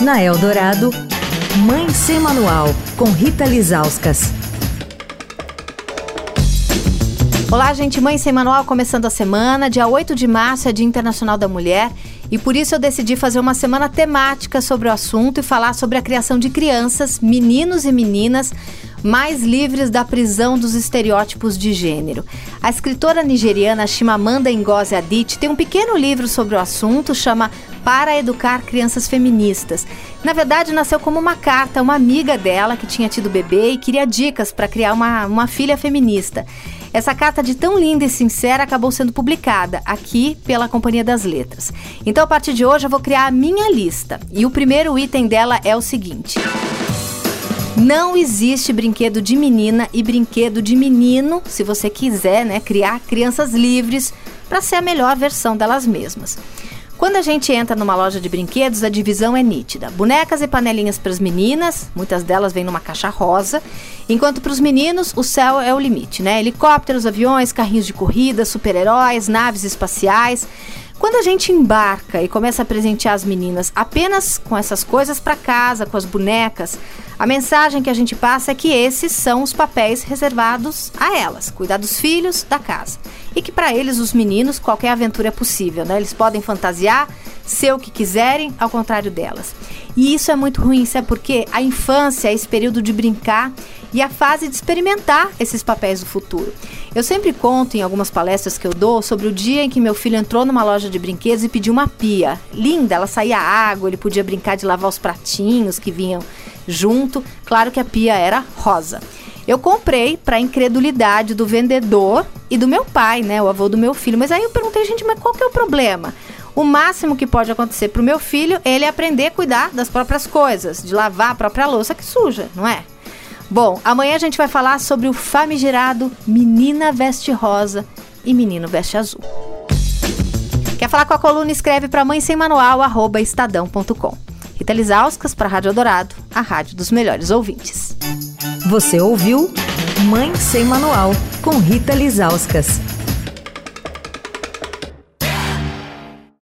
Na Eldorado, Mãe Sem Manual, com Rita Lizauskas. Olá, gente. Mãe Sem Manual começando a semana. Dia 8 de março é Dia Internacional da Mulher. E por isso eu decidi fazer uma semana temática sobre o assunto e falar sobre a criação de crianças, meninos e meninas, mais livres da prisão dos estereótipos de gênero. A escritora nigeriana Chimamanda Ngozi Adichie tem um pequeno livro sobre o assunto, chama Para Educar Crianças Feministas. Na verdade, nasceu como uma carta a uma amiga dela que tinha tido bebê e queria dicas para criar uma, uma filha feminista. Essa carta de tão linda e sincera acabou sendo publicada aqui pela Companhia das Letras. Então, a partir de hoje, eu vou criar a minha lista. E o primeiro item dela é o seguinte. Não existe brinquedo de menina e brinquedo de menino, se você quiser, né, criar crianças livres para ser a melhor versão delas mesmas. Quando a gente entra numa loja de brinquedos, a divisão é nítida. Bonecas e panelinhas para as meninas, muitas delas vêm numa caixa rosa, enquanto para os meninos o céu é o limite, né? Helicópteros, aviões, carrinhos de corrida, super-heróis, naves espaciais. Quando a gente embarca e começa a presentear as meninas apenas com essas coisas para casa, com as bonecas, a mensagem que a gente passa é que esses são os papéis reservados a elas, cuidar dos filhos, da casa. E que para eles, os meninos, qualquer aventura é possível, né? Eles podem fantasiar, ser o que quiserem, ao contrário delas. E isso é muito ruim, sabe por quê? A infância é esse período de brincar e a fase de experimentar esses papéis do futuro. Eu sempre conto em algumas palestras que eu dou sobre o dia em que meu filho entrou numa loja de brinquedos e pediu uma pia. Linda, ela saía água, ele podia brincar de lavar os pratinhos que vinham junto. Claro que a pia era rosa. Eu comprei para incredulidade do vendedor e do meu pai, né, o avô do meu filho. Mas aí eu perguntei, gente, mas qual que é o problema? O máximo que pode acontecer para o meu filho é ele aprender a cuidar das próprias coisas, de lavar a própria louça que suja, não é? Bom, amanhã a gente vai falar sobre o famigerado Menina Veste Rosa e Menino Veste Azul. Quer falar com a coluna? Escreve para mãe sem manual, arroba estadão.com. Rita Lisauskas para Rádio Dourado, a rádio dos melhores ouvintes. Você ouviu Mãe Sem Manual, com Rita Lisauskas.